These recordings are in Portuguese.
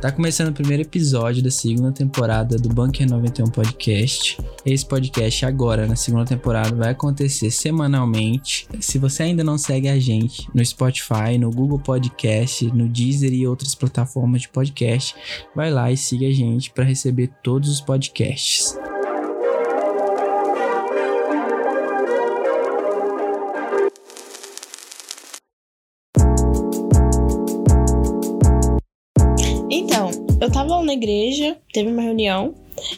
Tá começando o primeiro episódio da segunda temporada do Bunker 91 Podcast. Esse podcast agora, na segunda temporada, vai acontecer semanalmente. Se você ainda não segue a gente no Spotify, no Google Podcast, no Deezer e outras plataformas de podcast, vai lá e siga a gente para receber todos os podcasts. Lá na igreja, teve uma reunião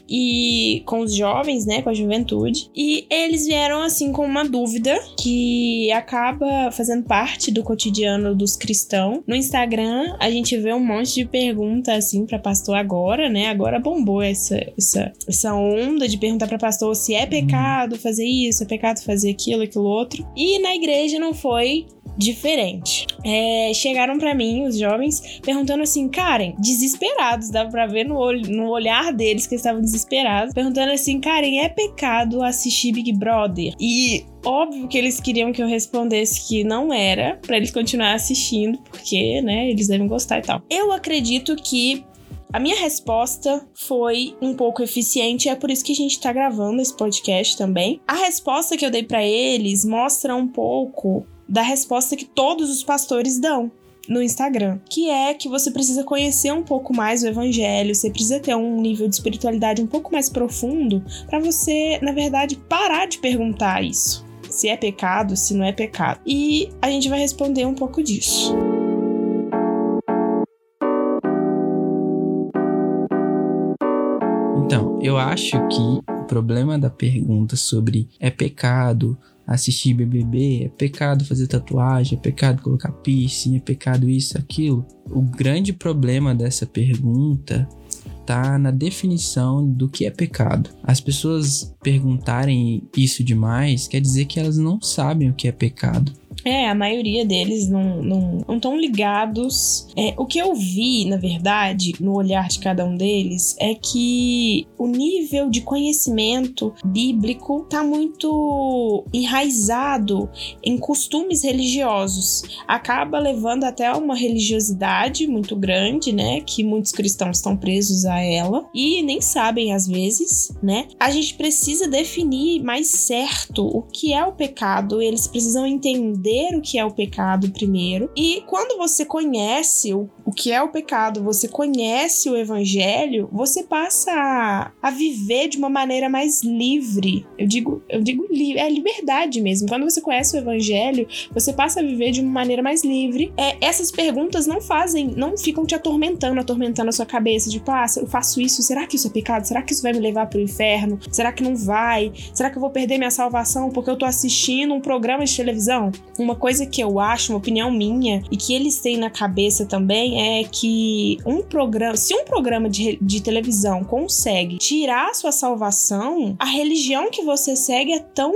e com os jovens, né, com a juventude, e eles vieram assim com uma dúvida que acaba fazendo parte do cotidiano dos cristãos. No Instagram, a gente vê um monte de perguntas assim para pastor agora, né? Agora bombou essa essa, essa onda de perguntar para pastor se é pecado fazer isso, é pecado fazer aquilo, aquilo outro. E na igreja não foi diferente. É, chegaram para mim, os jovens, perguntando assim, Karen, desesperados, dava pra ver no, no olhar deles que eles estavam desesperados, perguntando assim, Karen, é pecado assistir Big Brother? E óbvio que eles queriam que eu respondesse que não era, para eles continuar assistindo, porque, né, eles devem gostar e tal. Eu acredito que a minha resposta foi um pouco eficiente, é por isso que a gente tá gravando esse podcast também. A resposta que eu dei para eles mostra um pouco da resposta que todos os pastores dão no Instagram, que é que você precisa conhecer um pouco mais o evangelho, você precisa ter um nível de espiritualidade um pouco mais profundo para você, na verdade, parar de perguntar isso. Se é pecado, se não é pecado. E a gente vai responder um pouco disso. Então, eu acho que o problema da pergunta sobre é pecado assistir BBB, é pecado fazer tatuagem, é pecado colocar piercing, é pecado isso, aquilo. O grande problema dessa pergunta tá na definição do que é pecado. As pessoas perguntarem isso demais quer dizer que elas não sabem o que é pecado. É, a maioria deles não não não estão ligados. É, o que eu vi, na verdade, no olhar de cada um deles, é que o nível de conhecimento bíblico tá muito enraizado em costumes religiosos. Acaba levando até uma religiosidade muito grande, né? Que muitos cristãos estão presos a ela e nem sabem às vezes, né? A gente precisa definir mais certo o que é o pecado, eles precisam entender entender o que é o pecado primeiro. E quando você conhece o, o que é o pecado, você conhece o evangelho, você passa a, a viver de uma maneira mais livre. Eu digo, eu digo li, é liberdade mesmo. Quando você conhece o evangelho, você passa a viver de uma maneira mais livre. É, essas perguntas não fazem, não ficam te atormentando, atormentando a sua cabeça, tipo, ah, eu faço isso, será que isso é pecado? Será que isso vai me levar para o inferno? Será que não vai? Será que eu vou perder minha salvação porque eu tô assistindo um programa de televisão? Uma coisa que eu acho, uma opinião minha, e que eles têm na cabeça também é que um programa, se um programa de, de televisão consegue tirar a sua salvação, a religião que você segue é tão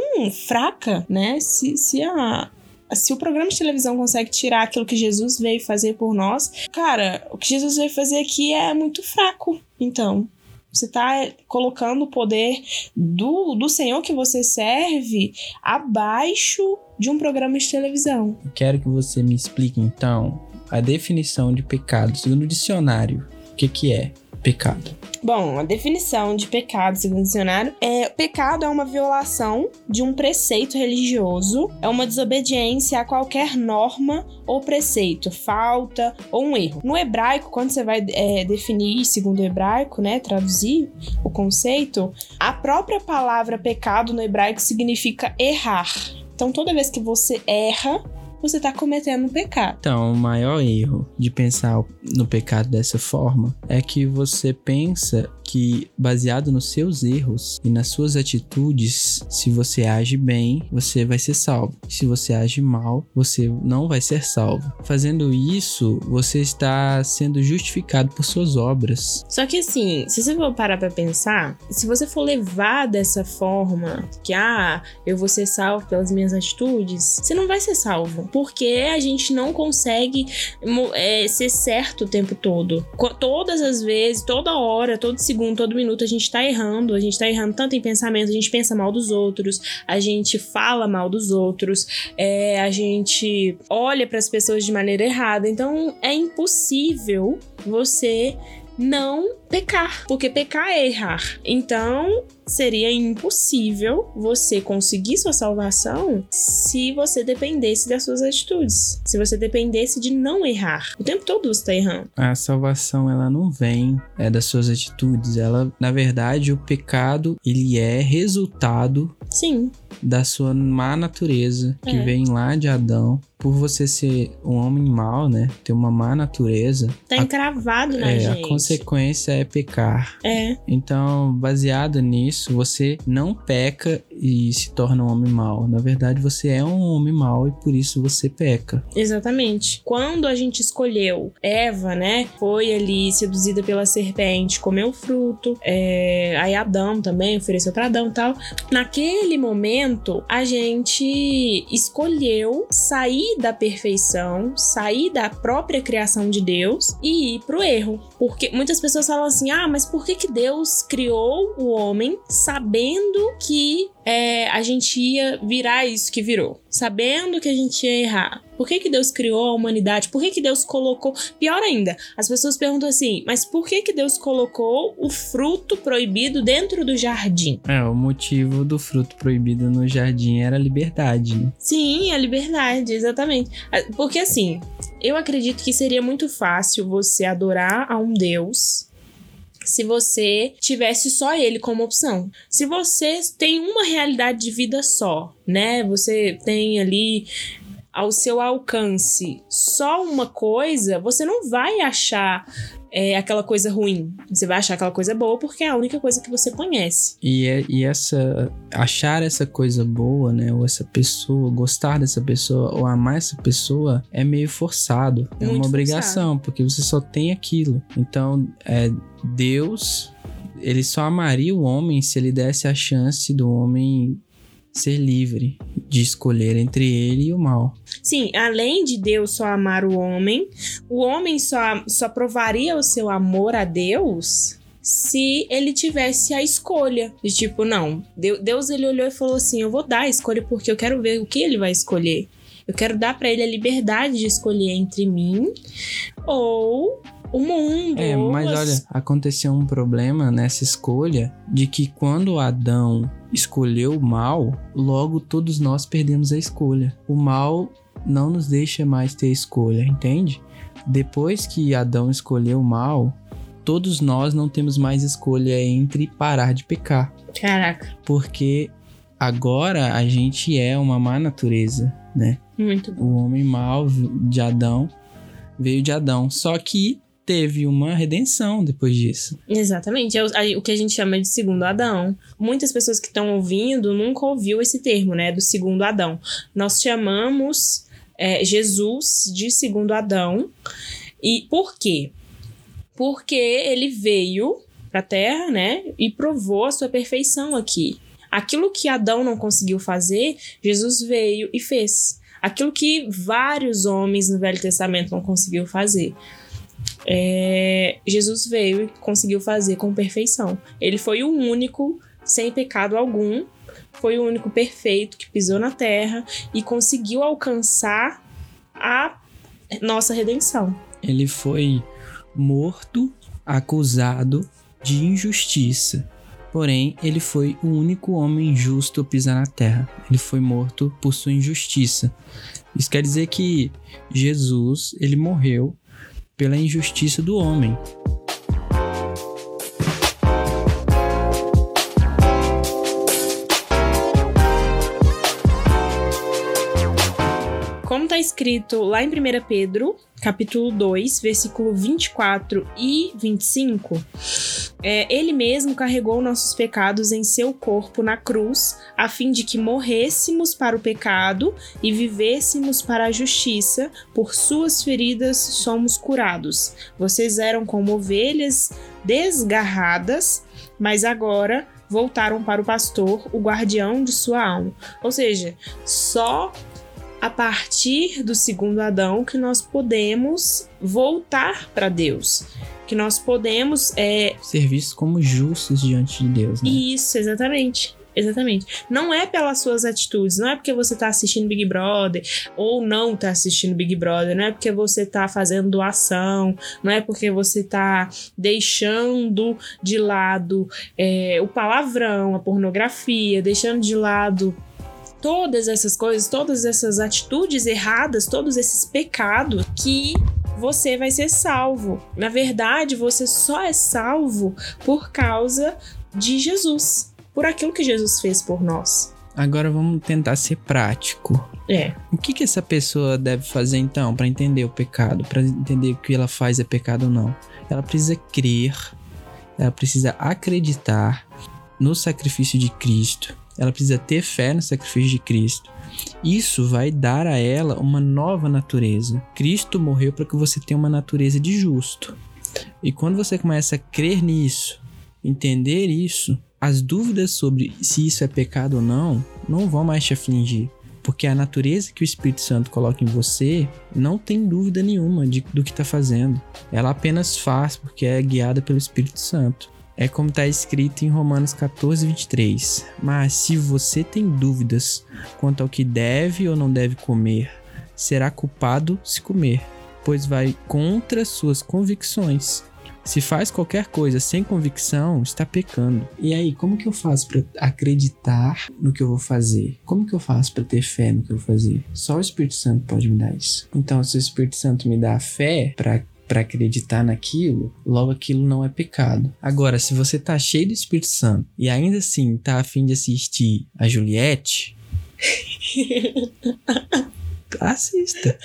fraca, né? Se, se a, se o programa de televisão consegue tirar aquilo que Jesus veio fazer por nós, cara, o que Jesus veio fazer aqui é muito fraco. Então, você está colocando o poder do, do Senhor que você serve abaixo de um programa de televisão. Quero que você me explique então a definição de pecado segundo o dicionário. O que, que é pecado? Bom, a definição de pecado, segundo o dicionário, é pecado é uma violação de um preceito religioso, é uma desobediência a qualquer norma ou preceito, falta ou um erro. No hebraico, quando você vai é, definir, segundo o hebraico, né, traduzir o conceito, a própria palavra pecado no hebraico significa errar. Então, toda vez que você erra, você está cometendo um pecado. Então, o maior erro de pensar no pecado dessa forma é que você pensa que, baseado nos seus erros e nas suas atitudes, se você age bem, você vai ser salvo. Se você age mal, você não vai ser salvo. Fazendo isso, você está sendo justificado por suas obras. Só que assim, se você for parar pra pensar, se você for levar dessa forma, que ah, eu vou ser salvo pelas minhas atitudes, você não vai ser salvo. Porque a gente não consegue é, ser certo o tempo todo. Todas as vezes, toda hora, todo segundo segundo, todo minuto a gente tá errando, a gente tá errando tanto em pensamento, a gente pensa mal dos outros, a gente fala mal dos outros, é, a gente olha para as pessoas de maneira errada. Então é impossível você não pecar, porque pecar é errar. Então, seria impossível você conseguir sua salvação se você dependesse das suas atitudes, se você dependesse de não errar. O tempo todo você está errando. A salvação ela não vem é das suas atitudes, ela, na verdade, o pecado ele é resultado Sim. da sua má natureza que É. vem lá de Adão. Por você ser um homem mau, né? Ter uma má natureza, Tá a- encravado na é, gente. a consequência é pecar. É, Então, baseado nisso, você não peca e se torna um homem mau. Na verdade, você é um homem mau e por isso você peca. exatamente. Quando a gente escolheu Eva, né? Foi ali seduzida pela serpente, comeu o fruto. É, aí Adão também ofereceu para Adão e tal. Naquele momento, a gente escolheu sair da perfeição, sair da própria criação de Deus e ir pro erro. Porque muitas pessoas falam assim: ah, mas por que, que Deus criou o homem sabendo que é, a gente ia virar isso que virou? Sabendo que a gente ia errar. Por que, que Deus criou a humanidade? Por que, que Deus colocou. Pior ainda, as pessoas perguntam assim: mas por que, que Deus colocou o fruto proibido dentro do jardim? É, o motivo do fruto proibido no jardim era a liberdade, né? Sim, a liberdade, exatamente. Ah, Porque assim, eu acredito que seria muito fácil você adorar a um Deus se você tivesse só ele como opção. Se você tem uma realidade de vida só, né? Você tem ali ao seu alcance só uma coisa, você não vai achar é, aquela coisa ruim. Você vai achar aquela coisa boa porque é a única coisa que você conhece. E, é- e essa achar essa coisa boa, né, ou essa pessoa, gostar dessa pessoa ou amar essa pessoa é meio forçado, é Muito uma obrigação, porque você só tem aquilo. Então, é Deus, ele só amaria o homem se ele desse a chance do homem ser livre de escolher entre ele e o mal. Sim, além de Deus só amar o homem, o homem só, só provaria o seu amor a Deus se ele tivesse a escolha. De tipo, não, Deu- Deus ele olhou e falou assim: eu vou dar a escolha porque eu quero ver o que ele vai escolher. Eu quero dar pra ele a liberdade de escolher entre mim ou o mundo. É, mas as- olha, aconteceu um problema nessa escolha de que quando Adão escolheu o mal, logo todos nós perdemos a escolha. O mal não nos deixa mais ter escolha, entende? Depois que Adão escolheu o mal, todos nós não temos mais escolha entre parar de pecar, Caraca, porque agora a gente é uma má natureza, né? muito bom. O homem mau de Adão veio de Adão, só que teve uma redenção depois disso. Exatamente, é o, aí o que a gente chama de segundo Adão. Muitas pessoas que estão ouvindo nunca ouviu esse termo, né, do segundo Adão. Nós chamamos é, Jesus de segundo Adão. E por quê? Porque ele veio pra Terra, né, e provou a sua perfeição aqui. Aquilo que Adão não conseguiu fazer, Jesus veio e fez. Aquilo que vários homens no Velho Testamento não conseguiu fazer. É, Jesus veio e conseguiu fazer com perfeição. Ele foi o único sem pecado algum, foi o único perfeito que pisou na terra e conseguiu alcançar a nossa redenção. Ele foi morto, acusado de injustiça. Porém, ele foi o único homem justo a pisar na terra. Ele foi morto por sua injustiça. Isso quer dizer que Jesus, ele morreu pela injustiça do homem. Como está escrito lá em 1 Pedro, capítulo 2, versículo 24 e 25, é, ele mesmo carregou nossos pecados em seu corpo na cruz, a fim de que morrêssemos para o pecado e vivêssemos para a justiça. Por suas feridas somos curados. Vocês eram como ovelhas desgarradas, mas agora voltaram para o pastor, o guardião de sua alma. Ou seja, só a partir do segundo Adão que nós podemos voltar para Deus. Que nós podemos. É... Ser vistos como justos diante de Deus, né? Isso, exatamente. Exatamente. Não é pelas suas atitudes, não é porque você tá assistindo Big Brother ou não tá assistindo Big Brother, não é porque você tá fazendo doação, não é porque você tá deixando de lado é, o palavrão, a pornografia, deixando de lado todas essas coisas, todas essas atitudes erradas, todos esses pecados que você vai ser salvo. Na verdade, você só é salvo por causa de Jesus por aquilo que Jesus fez por nós. Agora vamos tentar ser prático. É. O que, que essa pessoa deve fazer então para entender o pecado, para entender que o que ela faz é pecado ou não? Ela precisa crer, ela precisa acreditar no sacrifício de Cristo, ela precisa ter fé no sacrifício de Cristo. Isso vai dar a ela uma nova natureza. Cristo morreu para que você tenha uma natureza de justo. E quando você começa a crer nisso, entender isso, as dúvidas sobre se isso é pecado ou não não vão mais te afligir. Porque a natureza que o Espírito Santo coloca em você não tem dúvida nenhuma de, do que está fazendo. Ela apenas faz porque é guiada pelo Espírito Santo. É como está escrito em Romanos 14, 23. Mas se você tem dúvidas quanto ao que deve ou não deve comer, será culpado se comer, pois vai contra suas convicções. Se faz qualquer coisa sem convicção, está pecando. E aí, como que eu faço para acreditar no que eu vou fazer? Como que eu faço para ter fé no que eu vou fazer? Só o Espírito Santo pode me dar isso. Então, se o Espírito Santo me dá a fé para para acreditar naquilo, logo aquilo não é pecado. Agora, se você tá cheio do Espírito Santo e ainda assim tá afim de assistir a Juliette, assista.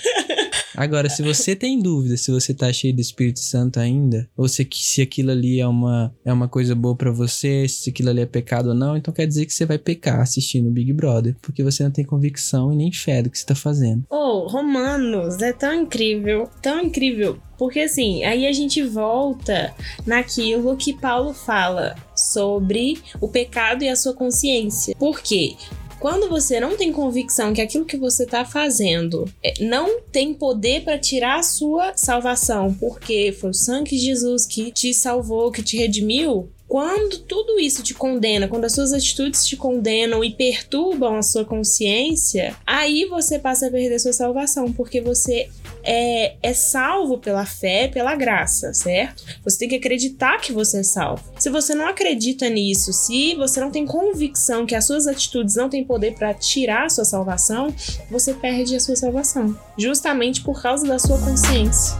Agora, se você tem dúvida se você tá cheio do Espírito Santo ainda, ou se, se aquilo ali é uma, é uma coisa boa para você, se aquilo ali é pecado ou não, então quer dizer que você vai pecar assistindo o Big Brother, porque você não tem convicção e nem fé do que você tá fazendo. Oh, Romanos, é tão incrível, tão incrível. Porque assim, aí a gente volta naquilo que Paulo fala sobre o pecado e a sua consciência. Por quê? Quando você não tem convicção que aquilo que você está fazendo é, não tem poder para tirar a sua salvação, porque foi o sangue de Jesus que te salvou, que te redimiu, quando tudo isso te condena, quando as suas atitudes te condenam e perturbam a sua consciência, aí você passa a perder sua salvação, porque você é, é salvo pela fé, pela graça, certo? Você tem que acreditar que você é salvo. Se você não acredita nisso, se você não tem convicção que as suas atitudes não têm poder para tirar a sua salvação, você perde a sua salvação, justamente por causa da sua consciência.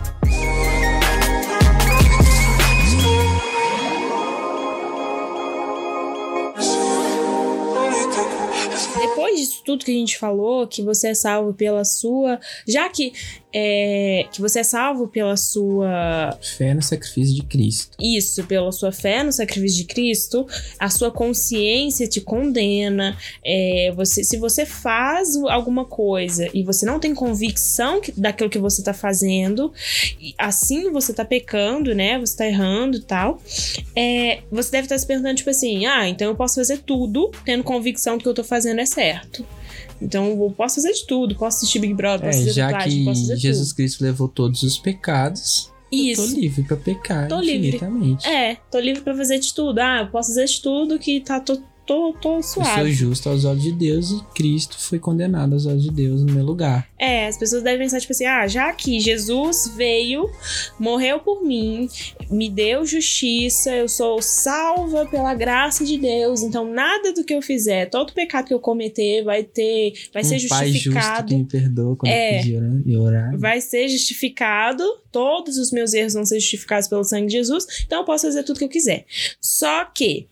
Disso tudo que a gente falou, que você é salvo pela sua. Já que é, que você é salvo pela sua fé no sacrifício de Cristo. Isso, pela sua fé no sacrifício de Cristo, a sua consciência te condena. É, você, se você faz alguma coisa e você não tem convicção daquilo que você está fazendo, assim você está pecando, né? Você está errando e tal. É, você deve estar tá se perguntando, tipo assim, ah, então eu posso fazer tudo tendo convicção que o que eu estou fazendo é certo. Então eu posso fazer de tudo, posso assistir Big Brother, posso é, fazer já que posso fazer Jesus tudo. Cristo levou todos os pecados. Isso. Eu tô livre pra pecar Tô livre. infinitamente. É, tô livre pra fazer de tudo. Ah, eu posso fazer de tudo que tá tô, tô, tô Eu suave. sou justo aos olhos de Deus e Cristo foi condenado aos olhos de Deus no meu lugar. É, as pessoas devem pensar, tipo assim, ah, já que Jesus veio, morreu por mim, me deu justiça, eu sou salva pela graça de Deus, então nada do que eu fizer, todo pecado que eu cometer vai ter, vai um ser pai justo justificado. que me perdoa quando É. eu pedir orar- e orar. Vai ser justificado, todos os meus erros vão ser justificados pelo sangue de Jesus, então eu posso fazer tudo que eu quiser. Só que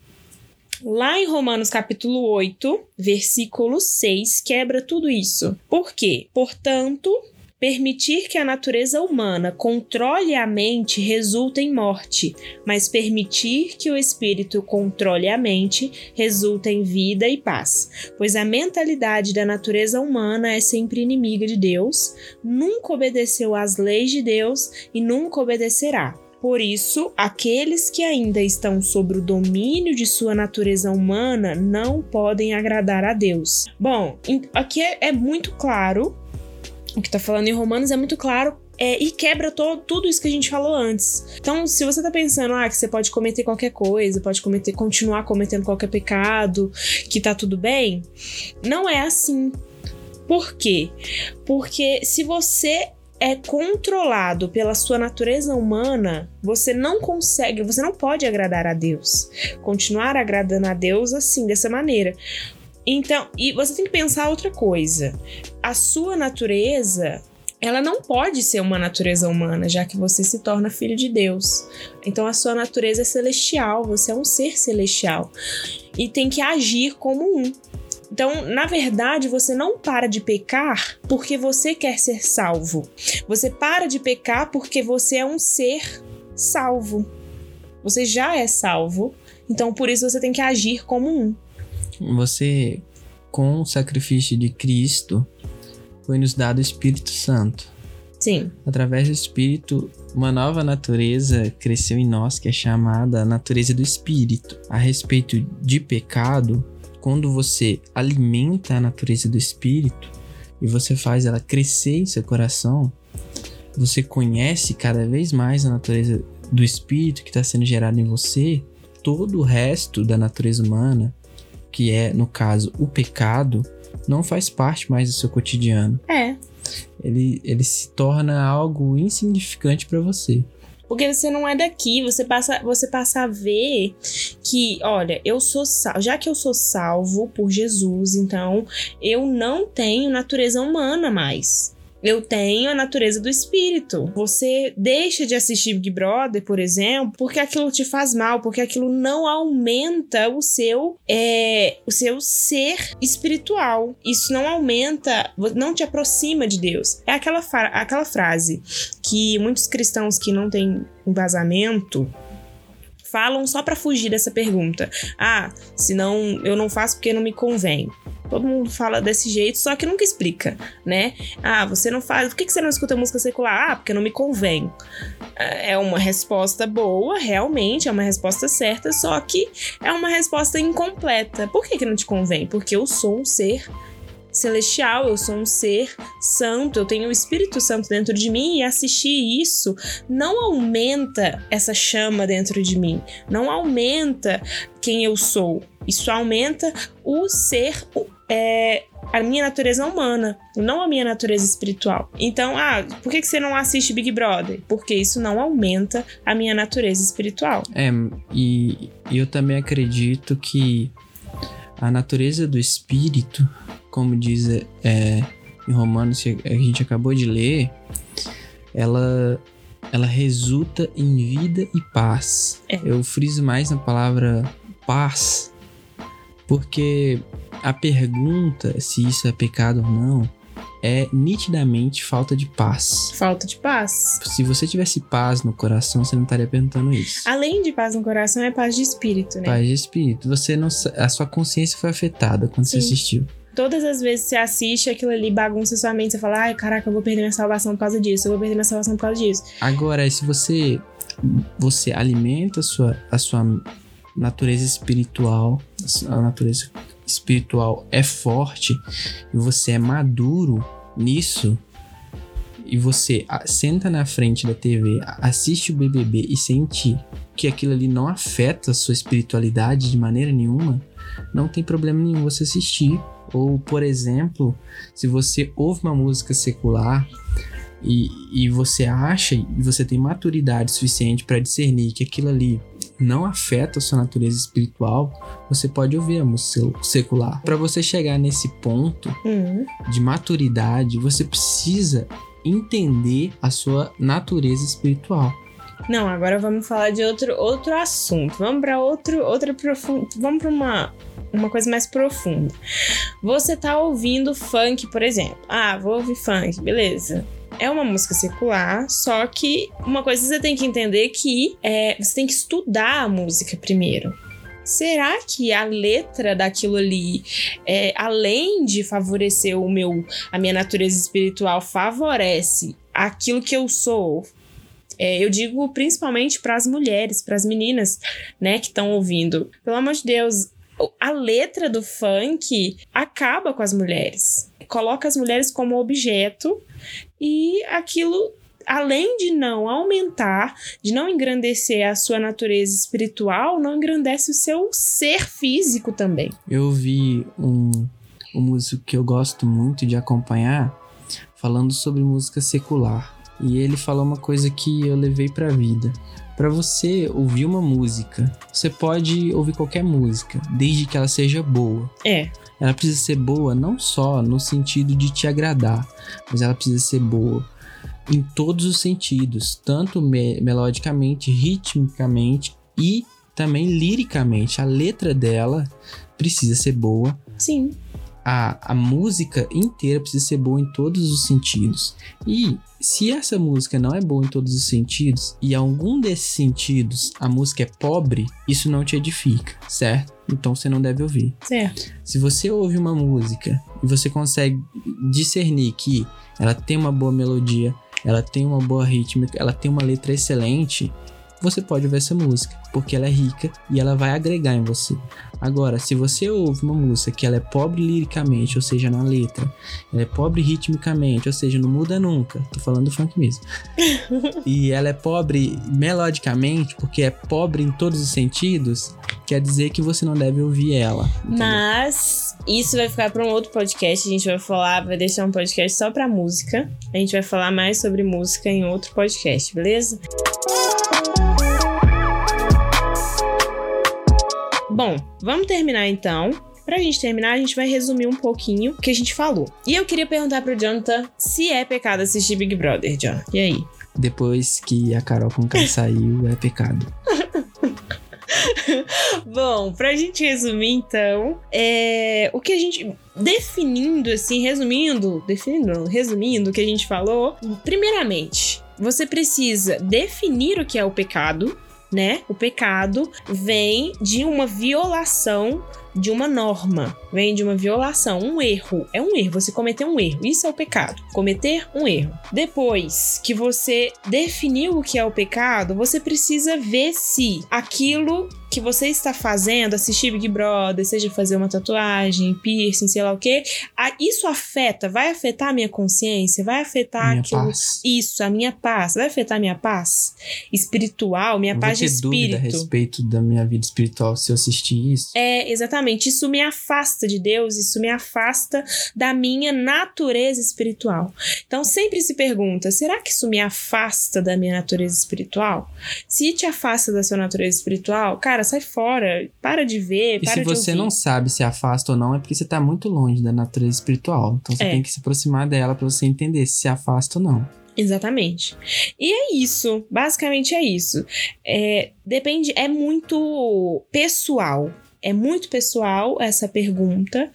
Lá em Romanos capítulo 8, versículo 6, quebra tudo isso. Por quê? Portanto, permitir que a natureza humana controle a mente resulta em morte, mas permitir que o espírito controle a mente resulta em vida e paz. Pois a mentalidade da natureza humana é sempre inimiga de Deus, nunca obedeceu às leis de Deus e nunca obedecerá. Por isso, aqueles que ainda estão sob o domínio de sua natureza humana não podem agradar a Deus. Bom, aqui é, é muito claro O que tá falando em Romanos é muito claro é, e quebra todo, tudo isso que a gente falou antes. Então, se você tá pensando ah, que você pode cometer qualquer coisa, pode cometer, continuar cometendo qualquer pecado, que tá tudo bem, não é assim. Por quê? Porque se você é controlado pela sua natureza humana, você não consegue, você não pode agradar a Deus. Continuar agradando a Deus assim, dessa maneira. Então, e você tem que pensar outra coisa. A sua natureza, ela não pode ser uma natureza humana, já que você se torna filho de Deus. Então a sua natureza é celestial, você é um ser celestial e tem que agir como um. Então, na verdade, você não para de pecar porque você quer ser salvo. Você para de pecar porque você é um ser salvo. Você já é salvo, então por isso você tem que agir como um. Você, com o sacrifício de Cristo, foi nos dado o Espírito Santo. Sim. Através do Espírito, uma nova natureza cresceu em nós que é chamada natureza do Espírito. A respeito de pecado, quando você alimenta a natureza do espírito e você faz ela crescer em seu coração, você conhece cada vez mais a natureza do espírito que está sendo gerado em você, todo o resto da natureza humana, que é, no caso, o pecado, não faz parte mais do seu cotidiano. É. Ele, ele se torna algo insignificante para você. Porque você não é daqui, você passa, você passa a ver que, olha, eu sou salvo, já que eu sou salvo por Jesus, então eu não tenho natureza humana mais. Eu tenho a natureza do espírito. Você deixa de assistir Big Brother, por exemplo, porque aquilo te faz mal, porque aquilo não aumenta o seu é, o seu ser espiritual. Isso não aumenta, não te aproxima de Deus. É aquela, aquela frase que muitos cristãos que não têm embasamento falam só para fugir dessa pergunta. Ah, senão eu não faço porque não me convém. Todo mundo fala desse jeito, só que nunca explica, né? Ah, você não faz. Por que você não escuta música secular? Ah, porque não me convém. É uma resposta boa, realmente, é uma resposta certa, só que é uma resposta incompleta. Por que, que não te convém? Porque eu sou um ser celestial, eu sou um ser santo, eu tenho o Espírito Santo dentro de mim e assistir isso não aumenta essa chama dentro de mim, não aumenta quem eu sou. Isso aumenta o ser, é, a minha natureza humana, não a minha natureza espiritual. Então, ah, por que, que você não assiste Big Brother? Porque isso não aumenta a minha natureza espiritual. É, e, eu também acredito que a natureza do espírito como diz é, em Romanos que a gente acabou de ler, ela ela resulta em vida e paz. É. Eu friso mais na palavra paz, porque a pergunta se isso é pecado ou não é nitidamente falta de paz. Falta de paz. Se você tivesse paz no coração, você não estaria perguntando isso. Além de paz no coração, é paz de espírito, né? Paz de espírito. Você não, a sua consciência foi afetada quando Sim. você assistiu todas as vezes que você assiste aquilo ali, bagunça sua mente, você fala, ai, caraca, eu vou perder minha salvação por causa disso, eu vou perder minha salvação por causa disso. Agora, se você você alimenta a sua, a sua natureza espiritual, a natureza espiritual é forte e você é maduro nisso, e você senta na frente da TV, assiste o BBB e sente que aquilo ali não afeta a sua espiritualidade de maneira nenhuma, não tem problema nenhum você assistir. Ou, por exemplo, se você ouve uma música secular e, e você acha e você tem maturidade suficiente para discernir que aquilo ali não afeta a sua natureza espiritual, você pode ouvir a música secular. Para você chegar nesse ponto uhum. de maturidade, você precisa entender a sua natureza espiritual. Não, agora vamos falar de outro, outro assunto. Vamos para outro, outra profund... Vamos para uma uma coisa mais profunda. Você tá ouvindo funk, por exemplo. Ah, vou ouvir funk, beleza. É uma música secular, só que uma coisa você tem que entender que é, você tem que estudar a música primeiro. Será que a letra daquilo ali, é, além de favorecer o meu, a minha natureza espiritual, favorece aquilo que eu sou? É, eu digo principalmente para as mulheres, para as meninas, né, que estão ouvindo. Pelo amor de Deus, a letra do funk acaba com as mulheres. Coloca as mulheres como objeto e aquilo além de não aumentar, de não engrandecer a sua natureza espiritual, não engrandece o seu ser físico também. Eu vi um, um músico que eu gosto muito de acompanhar falando sobre música secular. E ele falou uma coisa que eu levei para a vida. Para você ouvir uma música, você pode ouvir qualquer música, desde que ela seja boa. É. Ela precisa ser boa não só no sentido de te agradar, mas ela precisa ser boa em todos os sentidos, tanto me melodicamente, ritmicamente e também liricamente. A letra dela precisa ser boa. Sim. A, a música inteira precisa ser boa em todos os sentidos. E se essa música não é boa em todos os sentidos, e algum desses sentidos a música é pobre, isso não te edifica, certo? Então você não deve ouvir. Certo. Se você ouve uma música e você consegue discernir que ela tem uma boa melodia, ela tem uma boa rítmica, ela tem uma letra excelente, você pode ouvir essa música, porque ela é rica e ela vai agregar em você. Agora, se você ouve uma música que ela é pobre liricamente, ou seja, na letra, ela é pobre ritmicamente, ou seja, não muda nunca, tô falando do funk mesmo. e ela é pobre melodicamente, porque é pobre em todos os sentidos, quer dizer que você não deve ouvir ela. Entendeu? Mas isso vai ficar para um outro podcast, a gente vai falar, vai deixar um podcast só para música. A gente vai falar mais sobre música em outro podcast, beleza? Bom, vamos terminar então. Pra gente terminar, a gente vai resumir um pouquinho o que a gente falou. E eu queria perguntar pro Jonathan se é pecado assistir Big Brother, John. E aí? Depois que a Carol Conká saiu, é pecado. Bom, pra gente resumir então, é, o que a gente. Definindo, assim, resumindo, definindo, não, resumindo o que a gente falou, primeiramente, você precisa definir o que é o pecado, né? O pecado vem de uma violação de uma norma, vem de uma violação, um erro. É um erro, você cometeu um erro. Isso é o pecado. Cometer um erro. Depois que você definiu o que é o pecado, você precisa ver se aquilo que você está fazendo, assistir Big Brother, seja fazer uma tatuagem, piercing, sei lá o que, isso afeta, vai afetar a minha consciência, vai afetar minha aquilo, paz. isso, a minha paz, vai afetar a minha paz espiritual, minha Não paz de ter dúvida a espírito. respeito da minha vida espiritual se eu assistir isso. É, exatamente. Isso me afasta de Deus, isso me afasta da minha natureza espiritual. Então sempre se pergunta: será que isso me afasta da minha natureza espiritual? Se te afasta da sua natureza espiritual, cara, sai fora, para de ver, E para se de você ouvir. não sabe se afasta ou não, é porque você tá muito longe da natureza espiritual. Então você É. tem que se aproximar dela pra você entender se se afasta ou não. Exatamente. E é isso. Basicamente é isso. É, depende, é muito pessoal. É muito pessoal essa pergunta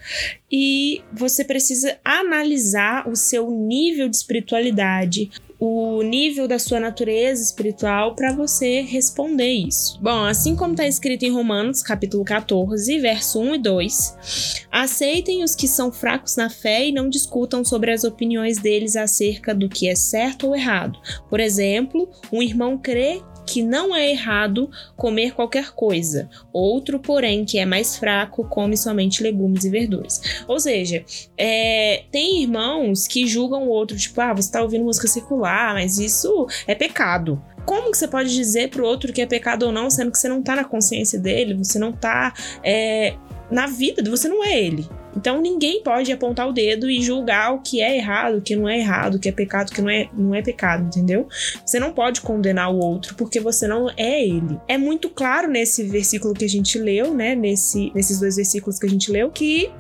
e você precisa analisar o seu nível de espiritualidade, o nível da sua natureza espiritual para você responder isso. Bom, assim como está escrito em Romanos, capítulo 14, verso 1 e 2, aceitem os que são fracos na fé e não discutam sobre as opiniões deles acerca do que é certo ou errado. Por exemplo, um irmão crê que não é errado comer qualquer coisa. Outro, porém, que é mais fraco, come somente legumes e verduras. Ou seja, é, tem irmãos que julgam o outro, tipo, ah, você tá ouvindo música secular, mas isso é pecado. Como que você pode dizer pro outro que é pecado ou não, sendo que você não tá na consciência dele, você não tá é, na vida, você não é ele. Então ninguém pode apontar o dedo e julgar o que é errado, o que não é errado, o que é pecado, o que não é, não é pecado, entendeu? Você não pode condenar o outro porque você não é ele. É muito claro nesse versículo que a gente leu, né? Nesse, nesses dois versículos que a gente leu, que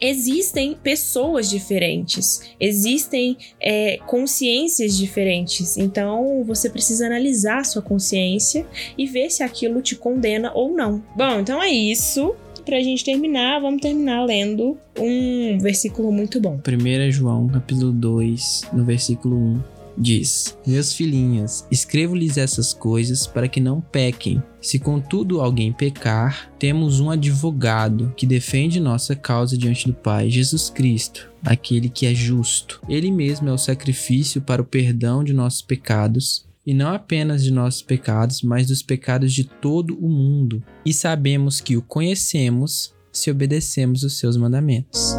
existem pessoas diferentes, existem é, consciências diferentes. Então você precisa analisar a sua consciência e ver se aquilo te condena ou não. Bom, então é isso. Pra gente terminar, vamos terminar lendo um versículo muito bom. 1 João, capítulo 2, no versículo 1, diz: Meus filhinhos, escrevo-lhes essas coisas para que não pequem. Se contudo alguém pecar, temos um advogado que defende nossa causa diante do Pai, Jesus Cristo, aquele que é justo. Ele mesmo é o sacrifício para o perdão de nossos pecados, e não apenas de nossos pecados, mas dos pecados de todo o mundo. E sabemos que o conhecemos se obedecemos os seus mandamentos.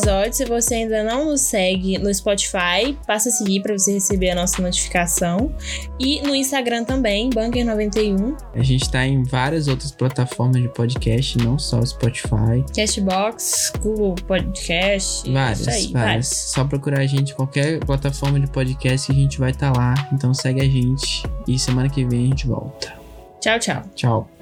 Episódio. Se você ainda não nos segue no Spotify, passa a seguir para você receber a nossa notificação. E no Instagram também, Bunker91. A gente tá em várias outras plataformas de podcast, não só o Spotify. Castbox, Google Podcast. Várias, aí, várias. várias. Só procurar a gente em qualquer plataforma de podcast que a gente vai estar lá. Então segue a gente e semana que vem a gente volta. Tchau, tchau. Tchau.